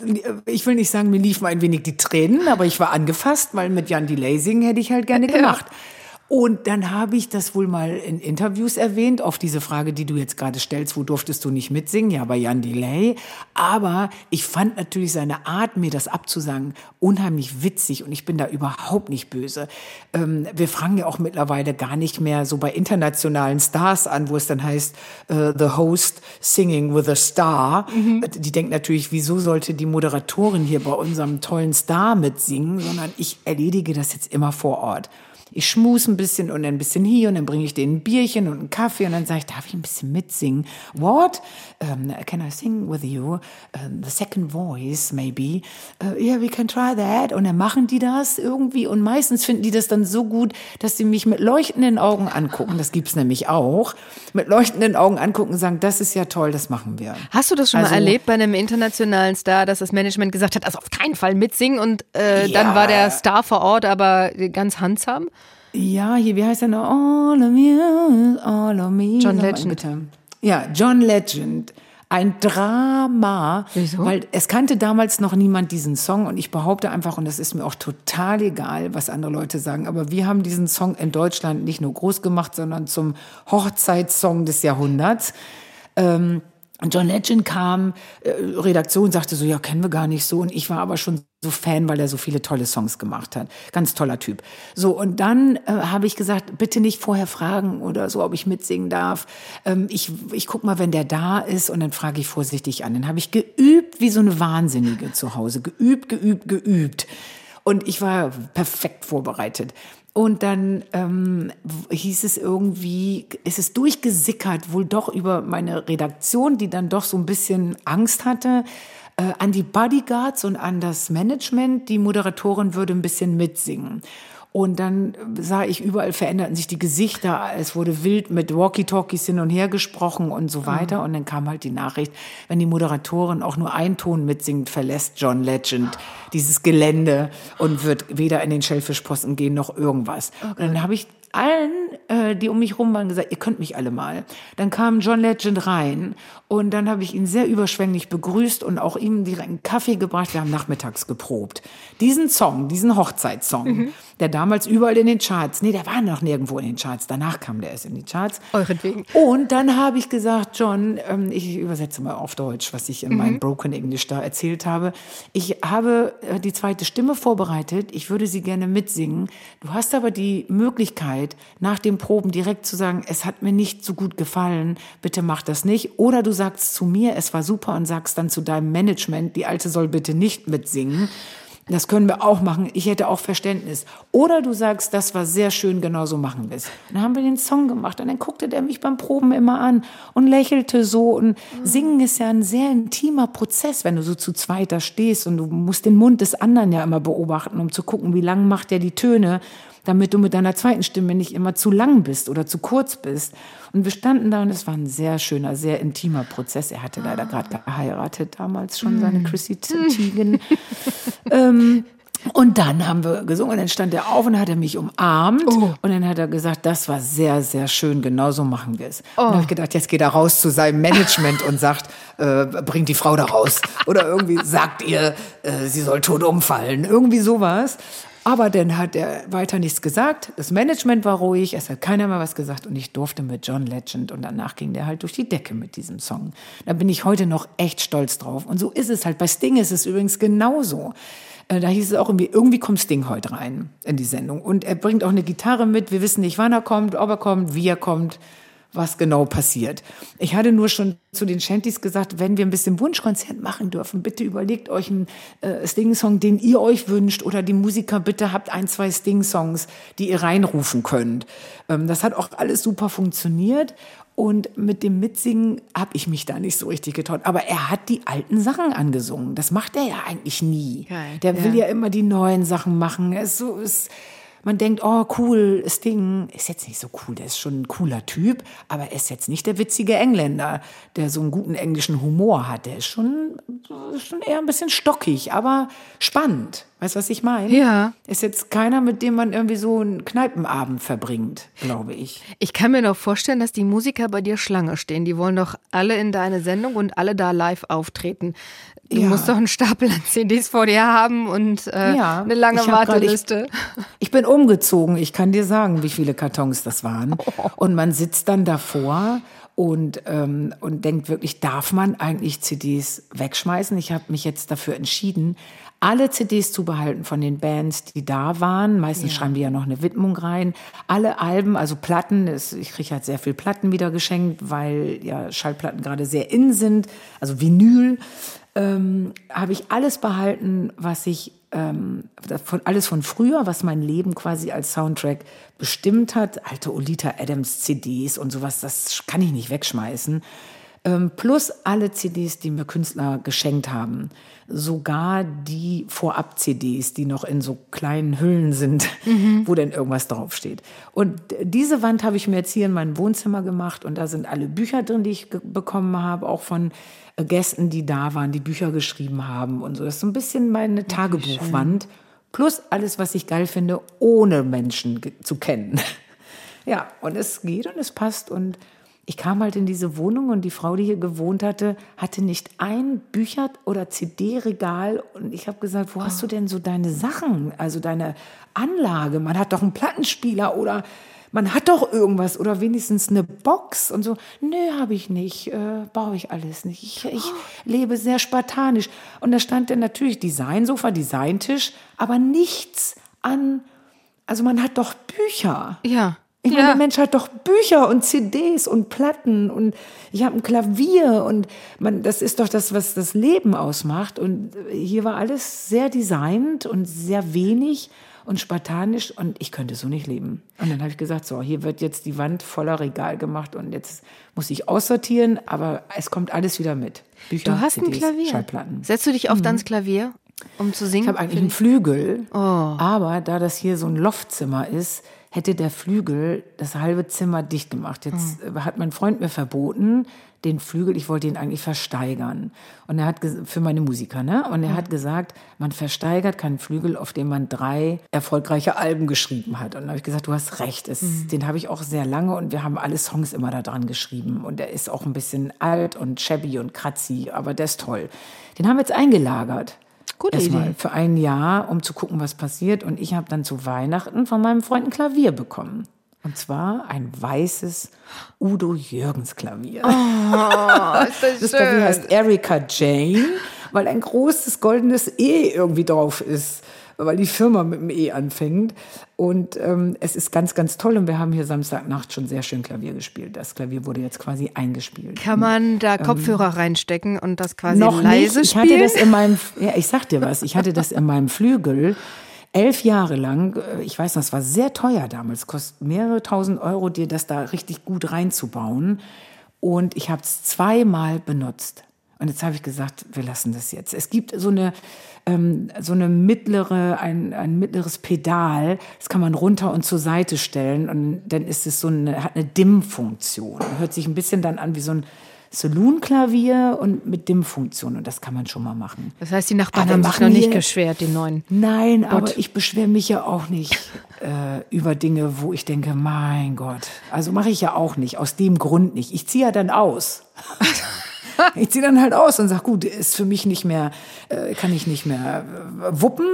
ich will nicht sagen, mir liefen ein wenig die Tränen, aber ich war angefasst, weil mit Jan Delay singen hätte ich halt gerne gemacht. Und dann habe ich das wohl mal in Interviews erwähnt, auf diese Frage, die du jetzt gerade stellst, wo durftest du nicht mitsingen? Ja, bei Jan Delay. Aber ich fand natürlich seine Art, mir das abzusagen, unheimlich witzig und ich bin da überhaupt nicht böse. Ähm, wir fragen ja auch mittlerweile gar nicht mehr so bei internationalen Stars an, wo es dann heißt, uh, the host singing with a star. Mhm. Die denkt natürlich, wieso sollte die Moderatorin hier bei unserem tollen Star mitsingen, sondern ich erledige das jetzt immer vor Ort ich schmus ein bisschen und ein bisschen hier und dann bringe ich denen ein Bierchen und einen Kaffee und dann sage ich, darf ich ein bisschen mitsingen? What? Um, can I sing with you? Um, the second voice, maybe. Uh, yeah, we can try that. Und dann machen die das irgendwie und meistens finden die das dann so gut, dass sie mich mit leuchtenden Augen angucken. Das gibt's nämlich auch. Mit leuchtenden Augen angucken und sagen, das ist ja toll, das machen wir. Hast du das schon also, mal erlebt bei einem internationalen Star, dass das Management gesagt hat, also auf keinen Fall mitsingen und äh, ja. dann war der Star vor Ort aber ganz handsam? Ja, hier, wie heißt er noch? All of me, all of me. John Legend. Ja, John Legend. Ein Drama, Wieso? weil es kannte damals noch niemand diesen Song und ich behaupte einfach, und das ist mir auch total egal, was andere Leute sagen, aber wir haben diesen Song in Deutschland nicht nur groß gemacht, sondern zum Hochzeitssong des Jahrhunderts. Ähm, John Legend kam, äh, Redaktion sagte so, ja, kennen wir gar nicht so. Und ich war aber schon so Fan, weil er so viele tolle Songs gemacht hat. Ganz toller Typ. So, und dann äh, habe ich gesagt, bitte nicht vorher fragen oder so, ob ich mitsingen darf. Ähm, ich, ich guck mal, wenn der da ist und dann frage ich vorsichtig an. Dann habe ich geübt wie so eine Wahnsinnige zu Hause. Geübt, geübt, geübt. Und ich war perfekt vorbereitet. Und dann ähm, hieß es irgendwie, ist es durchgesickert, wohl doch über meine Redaktion, die dann doch so ein bisschen Angst hatte, äh, an die Bodyguards und an das Management, die Moderatorin würde ein bisschen mitsingen. Und dann sah ich überall veränderten sich die Gesichter. Es wurde wild mit Walkie-Talkies hin und her gesprochen und so weiter. Mhm. Und dann kam halt die Nachricht, wenn die Moderatorin auch nur einen Ton mitsingt, verlässt John Legend dieses Gelände und wird weder in den Schellfischposten gehen noch irgendwas. Okay. Und dann habe ich allen, äh, die um mich rum waren, gesagt, ihr könnt mich alle mal. Dann kam John Legend rein und dann habe ich ihn sehr überschwänglich begrüßt und auch ihm direkt einen Kaffee gebracht. Wir haben nachmittags geprobt. Diesen Song, diesen Hochzeitssong, mhm. der damals überall in den Charts, nee, der war noch nirgendwo in den Charts, danach kam der erst in die Charts. Euretwegen. Und dann habe ich gesagt, John, ähm, ich übersetze mal auf Deutsch, was ich in mhm. meinem Broken English da erzählt habe. Ich habe äh, die zweite Stimme vorbereitet. Ich würde sie gerne mitsingen. Du hast aber die Möglichkeit, Möglichkeit, nach den Proben direkt zu sagen, es hat mir nicht so gut gefallen, bitte mach das nicht. Oder du sagst zu mir, es war super und sagst dann zu deinem Management, die Alte soll bitte nicht mitsingen. Das können wir auch machen. Ich hätte auch Verständnis. Oder du sagst, das war sehr schön, genau so machen wir es. Dann haben wir den Song gemacht und dann guckte der mich beim Proben immer an und lächelte so. Und Singen ist ja ein sehr intimer Prozess, wenn du so zu zweiter stehst und du musst den Mund des anderen ja immer beobachten, um zu gucken, wie lang macht der die Töne damit du mit deiner zweiten Stimme nicht immer zu lang bist oder zu kurz bist. Und wir standen da und es war ein sehr schöner, sehr intimer Prozess. Er hatte leider gerade geheiratet damals schon, seine mm. Chrissy Teigen. ähm, und dann haben wir gesungen und dann stand er auf und hat er mich umarmt oh. und dann hat er gesagt, das war sehr, sehr schön, genau so machen wir es. Oh. Und dann habe ich gedacht, jetzt geht er raus zu seinem Management und sagt, äh, bringt die Frau da raus. Oder irgendwie sagt ihr, äh, sie soll tot umfallen. Irgendwie sowas. Aber dann hat er weiter nichts gesagt. Das Management war ruhig, es hat keiner mehr was gesagt und ich durfte mit John Legend und danach ging der halt durch die Decke mit diesem Song. Da bin ich heute noch echt stolz drauf. Und so ist es halt. Bei Sting ist es übrigens genauso. Äh, da hieß es auch irgendwie, irgendwie kommt Sting heute rein in die Sendung. Und er bringt auch eine Gitarre mit. Wir wissen nicht, wann er kommt, ob er kommt, wie er kommt was genau passiert. Ich hatte nur schon zu den Shanties gesagt, wenn wir ein bisschen Wunschkonzert machen dürfen, bitte überlegt euch einen äh, Sting-Song, den ihr euch wünscht oder die Musiker, bitte habt ein, zwei Sting-Songs, die ihr reinrufen könnt. Ähm, das hat auch alles super funktioniert. Und mit dem Mitsingen habe ich mich da nicht so richtig getraut. Aber er hat die alten Sachen angesungen. Das macht er ja eigentlich nie. Geil, Der will ja. ja immer die neuen Sachen machen. Es ist so, es, man denkt, oh cool, Sting ist jetzt nicht so cool, der ist schon ein cooler Typ, aber er ist jetzt nicht der witzige Engländer, der so einen guten englischen Humor hat. Der ist schon, schon eher ein bisschen stockig, aber spannend. Weißt du, was ich meine? Ja. Ist jetzt keiner, mit dem man irgendwie so einen Kneipenabend verbringt, glaube ich. Ich kann mir doch vorstellen, dass die Musiker bei dir Schlange stehen. Die wollen doch alle in deine Sendung und alle da live auftreten. Du Ja. musst doch einen Stapel an CDs vor dir haben und äh, Ja, eine lange ich hab grad- Warteliste. Ich bin umgezogen. Ich kann dir sagen, wie viele Kartons das waren. Und man sitzt dann davor und, ähm, und denkt wirklich, darf man eigentlich CDs wegschmeißen? Ich habe mich jetzt dafür entschieden, alle CDs zu behalten von den Bands, die da waren. Meistens schreiben die ja noch eine Widmung rein. Alle Alben, also Platten, ich kriege halt sehr viel Platten wieder geschenkt, weil ja Schallplatten gerade sehr in sind, also Vinyl. Ähm, habe ich alles behalten, was ich ähm, von, alles von früher, was mein Leben quasi als Soundtrack bestimmt hat. Alte Olita Adams CDs und sowas, das kann ich nicht wegschmeißen. Ähm, plus alle CDs, die mir Künstler geschenkt haben. Sogar die Vorab-CDs, die noch in so kleinen Hüllen sind, wo dann irgendwas draufsteht. Und diese Wand habe ich mir jetzt hier in meinem Wohnzimmer gemacht und da sind alle Bücher drin, die ich bekommen habe, auch von äh, Gästen, die da waren, die Bücher geschrieben haben und so. Das ist so ein bisschen meine Tagebuchwand. Plus alles, was ich geil finde, ohne Menschen zu kennen. Ja, und es geht und es passt. Und ich kam halt in diese Wohnung und die Frau, die hier gewohnt hatte, hatte nicht ein Bücher- oder CD-Regal. Und ich habe gesagt, wo hast du denn so deine Sachen, also deine Anlage? Man hat doch einen Plattenspieler oder man hat doch irgendwas oder wenigstens eine Box und so. Nö, habe ich nicht, äh, brauche ich alles nicht. Ich, ich lebe sehr spartanisch. Und da stand dann natürlich Designsofa, Designtisch, aber nichts an, also man hat doch Bücher. Ja. Ich meine, ja. der Mensch hat doch Bücher und CDs und Platten und ich habe ein Klavier und man, das ist doch das, was das Leben ausmacht. Und hier war alles sehr designt und sehr wenig und spartanisch und ich könnte so nicht leben. Und dann habe ich gesagt, so, hier wird jetzt die Wand voller Regal gemacht und jetzt muss ich aussortieren, aber es kommt alles wieder mit. Bücher, Du hast ein CDs, Klavier. Schallplatten. Setzt du dich oft ans Klavier, um zu singen? Ich habe eigentlich einen Flügel, aber da das hier so ein Loftzimmer ist, hätte der Flügel das halbe Zimmer dicht gemacht. Jetzt äh, hat mein Freund mir verboten, den Flügel, ich wollte ihn eigentlich versteigern. Und er hat für meine Musiker, ne? Und er hat gesagt, man versteigert keinen Flügel, auf dem man drei erfolgreiche Alben geschrieben hat. Und da habe ich gesagt, du hast recht. Es, Den habe ich auch sehr lange und wir haben alle Songs immer da dran geschrieben. Und der ist auch ein bisschen alt und shabby und kratzy, aber der ist toll. Den haben wir jetzt eingelagert. Gute Erstmal Idee. für ein Jahr, um zu gucken, was passiert. Und ich habe dann zu Weihnachten von meinem Freund ein Klavier bekommen. Und zwar ein weißes Udo Jürgens Klavier. Oh, ist das, Das Klavier heißt Erika Jane, weil ein großes goldenes E irgendwie drauf ist, weil die Firma mit dem E anfängt. Und ähm, es ist ganz, ganz toll. Und wir haben hier Samstagnacht schon sehr schön Klavier gespielt. Das Klavier wurde jetzt quasi eingespielt. Kann man da Kopfhörer reinstecken und das quasi Ähm, Noch leise nicht. Ich spielen? hatte das in meinem, ja, ich sag dir was, ich hatte das in meinem Flügel elf Jahre lang. äh, Ich weiß noch, es war sehr teuer damals, kostet mehrere tausend Euro, dir das da richtig gut reinzubauen. Und ich habe es zweimal benutzt. Und jetzt habe ich gesagt, wir lassen das jetzt. Es gibt so eine, ähm, so eine mittlere, ein, ein mittleres Pedal. Das kann man runter und zur Seite stellen. Und dann ist es so eine, hat eine Dimm-Funktion. Hört sich ein bisschen dann an wie so ein Saloon-Klavier und mit Dimm-Funktion. Und das kann man schon mal machen. das heißt, die Nachbarn Aber haben sich noch nicht geschwert, die neuen. Nein, aber ich beschwere mich ja auch nicht äh, über Dinge, wo ich denke, mein Gott. Also mache ich ja auch nicht, aus dem Grund nicht. Ich ziehe ja dann aus. Ich ziehe dann halt aus und sage, gut, ist für mich nicht mehr, äh, kann ich nicht mehr äh, wuppen,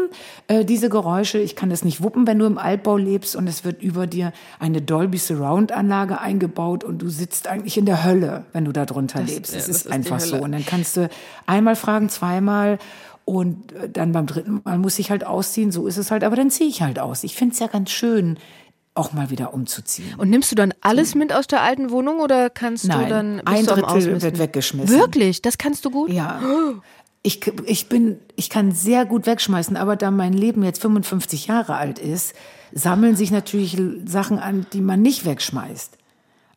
äh, diese Geräusche. Ich kann das nicht wuppen, wenn du im Altbau lebst und es wird über dir eine Dolby Surround Anlage eingebaut und du sitzt eigentlich in der Hölle, wenn du da drunter lebst. ja, Es das ist ist einfach so. Und dann kannst du einmal fragen, zweimal und äh, dann beim dritten Mal muss ich halt ausziehen. So ist es halt, aber dann ziehe ich halt aus. Ich finde es ja ganz schön, auch mal wieder umzuziehen. Und nimmst du dann alles mit aus der alten Wohnung oder kannst du Nein, dann bist ein du Drittel wird weggeschmissen. Wirklich? Das kannst du gut? Ja. Ich, ich bin, ich kann sehr gut wegschmeißen, aber da mein Leben jetzt 55 Jahre alt ist, sammeln sich natürlich Sachen an, die man nicht wegschmeißt.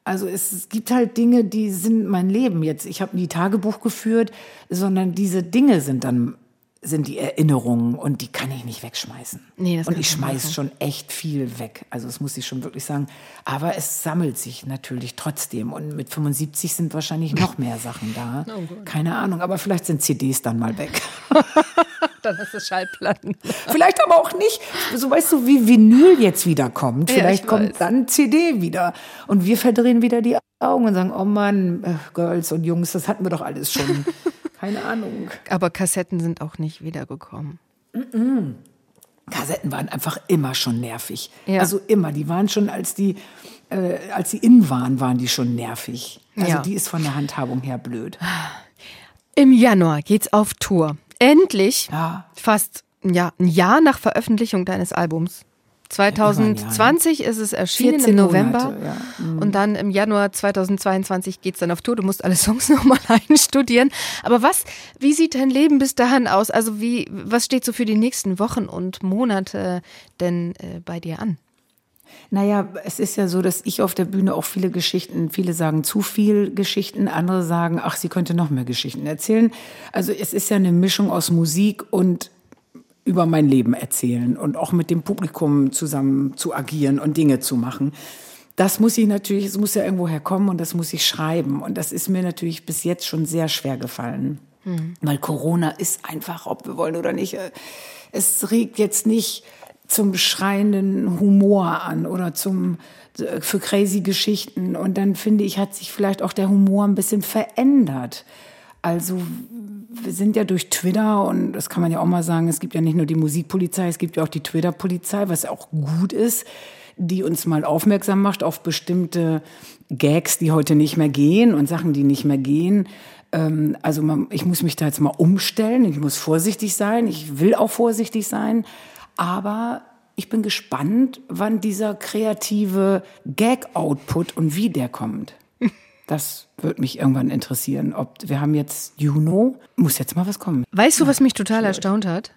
Also es, es gibt halt Dinge, die sind mein Leben jetzt. Ich habe nie Tagebuch geführt, sondern diese Dinge sind dann sind die Erinnerungen und die kann ich nicht wegschmeißen. Nee, das und ich ich schmeiß machen. schon echt viel weg. Also das muss ich schon wirklich sagen. Aber es sammelt sich natürlich trotzdem. Und mit 75 sind wahrscheinlich noch mehr Sachen da. Oh Keine Ahnung, aber vielleicht sind CDs dann mal weg. Dann ist es Schallplatten. vielleicht aber auch nicht. So weißt du, wie Vinyl jetzt wieder kommt. Ja, Vielleicht ich kommt dann CD wieder. Und wir verdrehen wieder die Augen und sagen, oh Mann, äh, Girls und Jungs, das hatten wir doch alles schon. Keine Ahnung. Aber Kassetten sind auch nicht wiedergekommen. Kassetten waren einfach immer schon nervig. Ja. Also immer. Die waren schon, als die, äh, als sie in waren, waren die schon nervig. Also Ja. die ist von der Handhabung her blöd. Im Januar geht's auf Tour. Endlich, Ja. fast ja, ein Jahr nach Veröffentlichung deines Albums. 2020 ist es erschienen 14 im November Monate, ja. Mhm. und dann im Januar 2022 geht's dann auf Tour. Du musst alle Songs nochmal einstudieren. Aber was, wie sieht dein Leben bis dahin aus? Also wie, was steht so für die nächsten Wochen und Monate denn äh, bei dir an? Naja, es ist ja so, dass ich auf der Bühne auch viele Geschichten, viele sagen zu viel Geschichten, andere sagen, ach, sie könnte noch mehr Geschichten erzählen. Also es ist ja eine Mischung aus Musik und über mein Leben erzählen und auch mit dem Publikum zusammen zu agieren und Dinge zu machen. Das muss ich natürlich, es muss ja irgendwo herkommen und das muss ich schreiben. Und das ist mir natürlich bis jetzt schon sehr schwer gefallen. Weil Corona ist einfach, ob wir wollen oder nicht, äh, es regt jetzt nicht zum schreienden Humor an oder zum äh, für crazy Geschichten. Und dann finde ich, hat sich vielleicht auch der Humor ein bisschen verändert. Also wir sind ja durch Twitter und das kann man ja auch mal sagen, es gibt ja nicht nur die Musikpolizei, es gibt ja auch die Twitter-Polizei, was auch gut ist, die uns mal aufmerksam macht auf bestimmte Gags, die heute nicht mehr gehen und Sachen, die nicht mehr gehen. Ähm, Also man, ich muss mich da jetzt mal umstellen, ich muss vorsichtig sein, ich will auch vorsichtig sein, aber ich bin gespannt, wann dieser kreative Gag-Output und wie der kommt. Das wird mich irgendwann interessieren. Ob wir haben jetzt Juno, muss jetzt mal was kommen. Weißt du, was mich total erstaunt hat?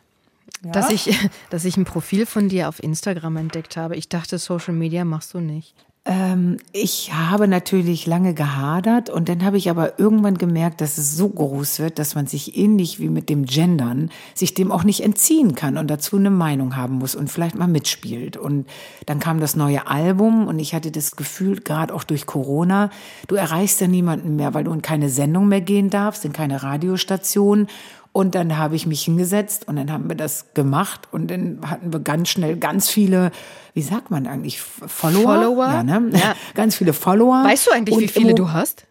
Dass, ich, dass ich ein Profil von dir auf Instagram entdeckt habe. Ich dachte, Social Media machst du nicht. Ähm, ich habe natürlich lange gehadert und dann habe ich aber irgendwann gemerkt, dass es so groß wird, dass man sich ähnlich wie mit dem Gendern sich dem auch nicht entziehen kann und dazu eine Meinung haben muss und vielleicht mal mitspielt. Und dann kam das neue Album und ich hatte das Gefühl, gerade auch durch Corona, du erreichst ja niemanden mehr, weil du in keine Sendung mehr gehen darfst, in keine Radiostation. Und dann habe ich mich hingesetzt und dann haben wir das gemacht und dann hatten wir ganz schnell ganz viele, wie sagt man eigentlich, Follower? Follower? Ja, ne? Ja. Ganz viele Follower. Weißt du eigentlich, Und wie viele du hast?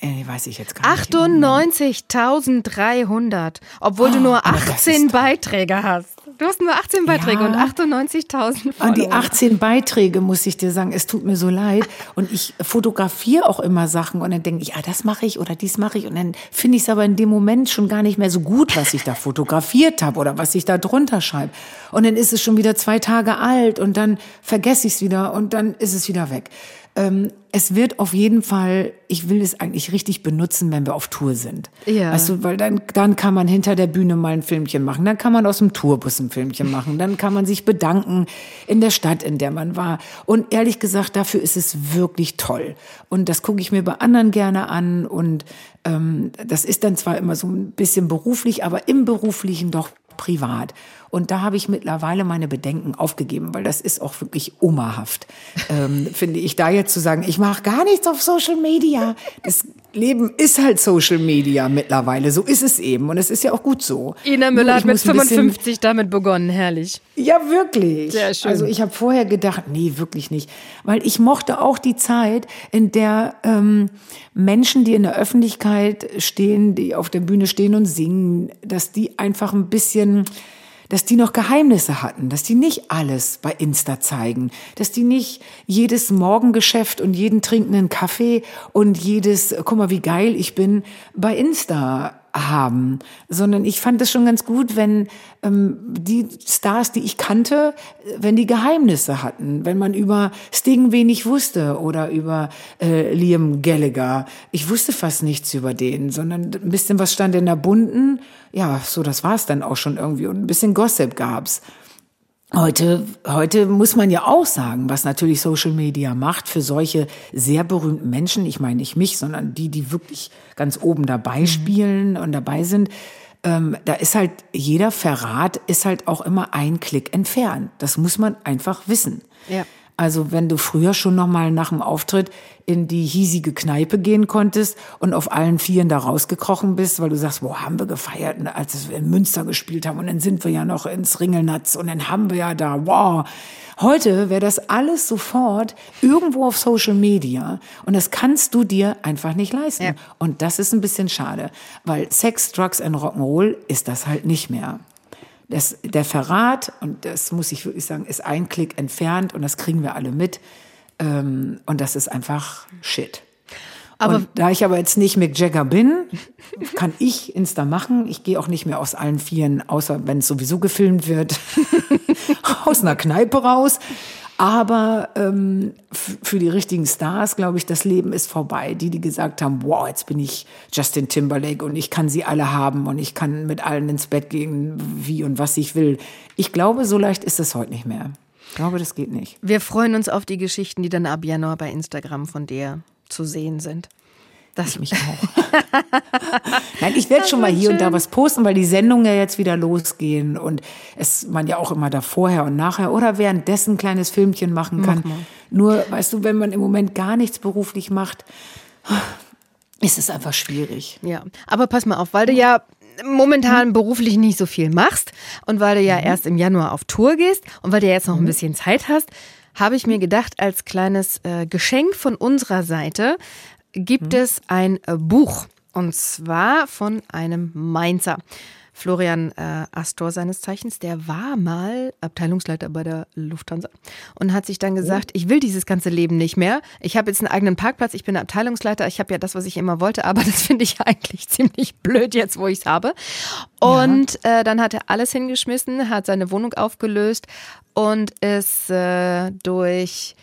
Äh, weiß ich jetzt gar nicht. 98.300, obwohl du nur aber das 18 ist- Beiträge hast. Du hast nur 18 Beiträge Ja. und 98.000 An die Follower. 18 Beiträge muss ich dir sagen, es tut mir so leid. Und ich fotografiere auch immer Sachen und dann denke ich, ah, das mache ich oder dies mache ich. Und dann finde ich es aber in dem Moment schon gar nicht mehr so gut, was ich da fotografiert habe oder was ich da drunter schreibe. Und dann ist es schon wieder zwei Tage alt und dann vergesse ich es wieder und dann ist es wieder weg. Ähm, es wird auf jeden Fall, ich will es eigentlich richtig benutzen, wenn wir auf Tour sind. Ja. Weißt du, weil dann, dann kann man hinter der Bühne mal ein Filmchen machen, dann kann man aus dem Tourbus ein Filmchen machen, dann kann man sich bedanken in der Stadt, in der man war. Und ehrlich gesagt, dafür ist es wirklich toll. Und das gucke ich mir bei anderen gerne an und ähm, das ist dann zwar immer so ein bisschen beruflich, aber im beruflichen doch privat. Und da habe ich mittlerweile meine Bedenken aufgegeben, weil das ist auch wirklich omahaft, ähm, finde ich, da jetzt zu sagen, ich mache gar nichts auf Social Media. Das Leben ist halt Social Media mittlerweile, so ist es eben und es ist ja auch gut so. Ina Müller hat mit muss ein bisschen- 55 damit begonnen, herrlich. ja, wirklich. Sehr schön. Also ich habe vorher gedacht, nee, wirklich nicht. Weil ich mochte auch die Zeit, in der ähm, Menschen, die in der Öffentlichkeit stehen, die auf der Bühne stehen und singen, dass die einfach ein bisschen dass die noch Geheimnisse hatten, dass die nicht alles bei Insta zeigen, dass die nicht jedes Morgengeschäft und jeden trinkenden Kaffee und jedes, guck mal, wie geil ich bin, bei Insta haben, sondern ich fand es schon ganz gut, wenn ähm, die Stars, die ich kannte, wenn die Geheimnisse hatten, wenn man über Sting wenig wusste oder über äh, Liam Gallagher. Ich wusste fast nichts über den, sondern ein bisschen was stand in der Bunten. Ja, so das war's dann auch schon irgendwie und ein bisschen Gossip gab's. Heute, heute muss man ja auch sagen, was natürlich Social Media macht für solche sehr berühmten Menschen. Ich meine nicht mich, sondern die, die wirklich ganz oben dabei spielen und dabei sind. ähm, da ist halt jeder Verrat ist halt auch immer ein Klick entfernt. Das muss man einfach wissen. Ja. Also wenn du früher schon noch mal nach dem Auftritt in die hiesige Kneipe gehen konntest und auf allen Vieren da rausgekrochen bist, weil du sagst, wo haben wir gefeiert, als wir in Münster gespielt haben und dann sind wir ja noch ins Ringelnatz und dann haben wir ja da, wow. Heute wäre das alles sofort irgendwo auf Social Media und das kannst du dir einfach nicht leisten. Ja. Und das ist ein bisschen schade, weil Sex, Drugs and Rock'n'Roll ist das halt nicht mehr. Das, der Verrat, und das muss ich wirklich sagen, ist ein Klick entfernt und das kriegen wir alle mit. Ähm, und das ist einfach Shit. Aber und da ich aber jetzt nicht Mick Jagger bin, kann ich Insta machen. Ich gehe auch nicht mehr aus allen Vieren, außer wenn es sowieso gefilmt wird, aus einer Kneipe raus. Aber ähm, für die richtigen Stars, glaube ich, das Leben ist vorbei. Die, die gesagt haben, wow, jetzt bin ich Justin Timberlake und ich kann sie alle haben und ich kann mit allen ins Bett gehen, wie und was ich will. Ich glaube, so leicht ist es heute nicht mehr. Ich glaube, das geht nicht. Wir freuen uns auf die Geschichten, die dann ab Januar bei Instagram von dir zu sehen sind. Das ich mich auch. Nein, ich werde schon mal hier schön. und da was posten, weil die Sendungen ja jetzt wieder losgehen und es man ja auch immer da vorher und nachher oder währenddessen ein kleines Filmchen machen kann. Mach Nur, weißt du, wenn man im Moment gar nichts beruflich macht, ist es einfach schwierig. Ja, aber pass mal auf, weil du ja momentan beruflich nicht so viel machst und weil du ja mhm. erst im Januar auf Tour gehst und weil du jetzt noch ein mhm. bisschen Zeit hast, habe ich mir gedacht, als kleines äh, Geschenk von unserer Seite gibt mhm. es ein äh, Buch. Und zwar von einem Mainzer. Florian äh, Astor seines Zeichens, der war mal Abteilungsleiter bei der Lufthansa und hat sich dann gesagt, oh. ich will dieses ganze Leben nicht mehr. Ich habe jetzt einen eigenen Parkplatz, ich bin Abteilungsleiter, ich habe ja das, was ich immer wollte, aber das finde ich eigentlich ziemlich blöd jetzt, wo ich es habe. Und ja. äh, dann hat er alles hingeschmissen, hat seine Wohnung aufgelöst und ist äh, durch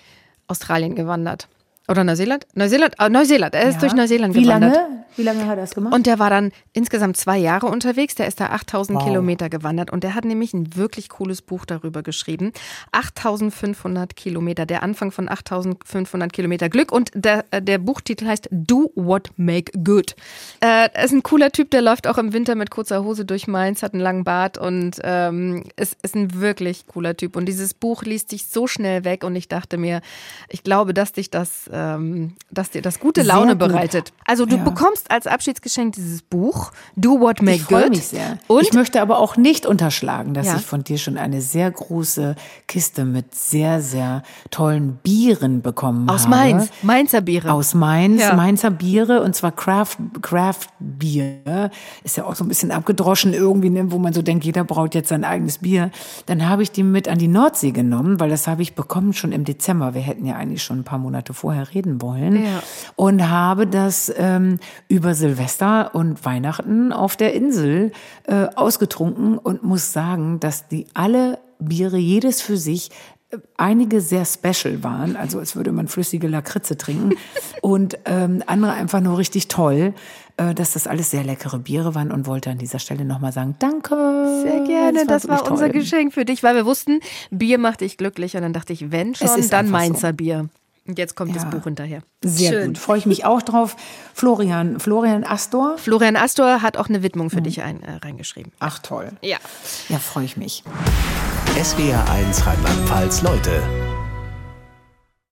Australien gewandert. Oder Neuseeland? Neuseeland, oh, Neuseeland. Er ist ja. durch Neuseeland Wie gewandert. lange? Wie lange hat er das gemacht? Und der war dann insgesamt zwei Jahre unterwegs. Der ist da 8000 wow. Kilometer gewandert und der hat nämlich ein wirklich cooles Buch darüber geschrieben. 8500 Kilometer, der Anfang von 8500 Kilometer Glück und der, äh, der Buchtitel heißt Do What Make Good. Äh, er ist ein cooler Typ, der läuft auch im Winter mit kurzer Hose durch Mainz, hat einen langen Bart und ähm, ist, ist ein wirklich cooler Typ. Und dieses Buch liest sich so schnell weg und ich dachte mir, ich glaube, dass dich das äh, ähm, dass dir das gute Laune bereitet. Also du ja. bekommst als Abschiedsgeschenk dieses Buch Do What Make ich Good. Mich sehr. Und ich möchte aber auch nicht unterschlagen, dass ja. ich von dir schon eine sehr große Kiste mit sehr sehr tollen Bieren bekommen Aus habe. Aus Mainz, Mainzer Biere. Aus Mainz, ja. Mainzer Biere und zwar Craft Craft Bier. Ist ja auch so ein bisschen abgedroschen irgendwie, ne, wo man so denkt, jeder braucht jetzt sein eigenes Bier. Dann habe ich die mit an die Nordsee genommen, weil das habe ich bekommen schon im Dezember. Wir hätten ja eigentlich schon ein paar Monate vorher reden wollen. Ja. Und habe das ähm, über Silvester und Weihnachten auf der Insel äh, ausgetrunken und muss sagen, dass die alle Biere, jedes für sich, äh, einige sehr special waren, also als würde man flüssige Lakritze trinken und ähm, andere einfach nur richtig toll, äh, dass das alles sehr leckere Biere waren und wollte an dieser Stelle nochmal sagen, danke. Sehr gerne, das war, das war unser Geschenk für dich, weil wir wussten, Bier macht dich glücklich und dann dachte ich, wenn schon, dann Mainzer so. Bier. Und jetzt kommt ja. das Buch hinterher. Sehr Schön. gut. Freue ich mich auch drauf. Florian, Florian Astor. Florian Astor hat auch eine Widmung für mhm. dich ein, äh, reingeschrieben. Ach toll. Ja. Ja, freue ich mich. SWR 1 Rheinland-Pfalz, Leute.